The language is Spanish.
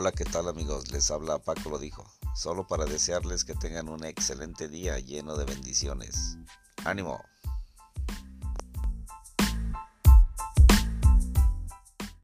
Hola, ¿qué tal amigos? Les habla Paco lo dijo, solo para desearles que tengan un excelente día lleno de bendiciones. ánimo.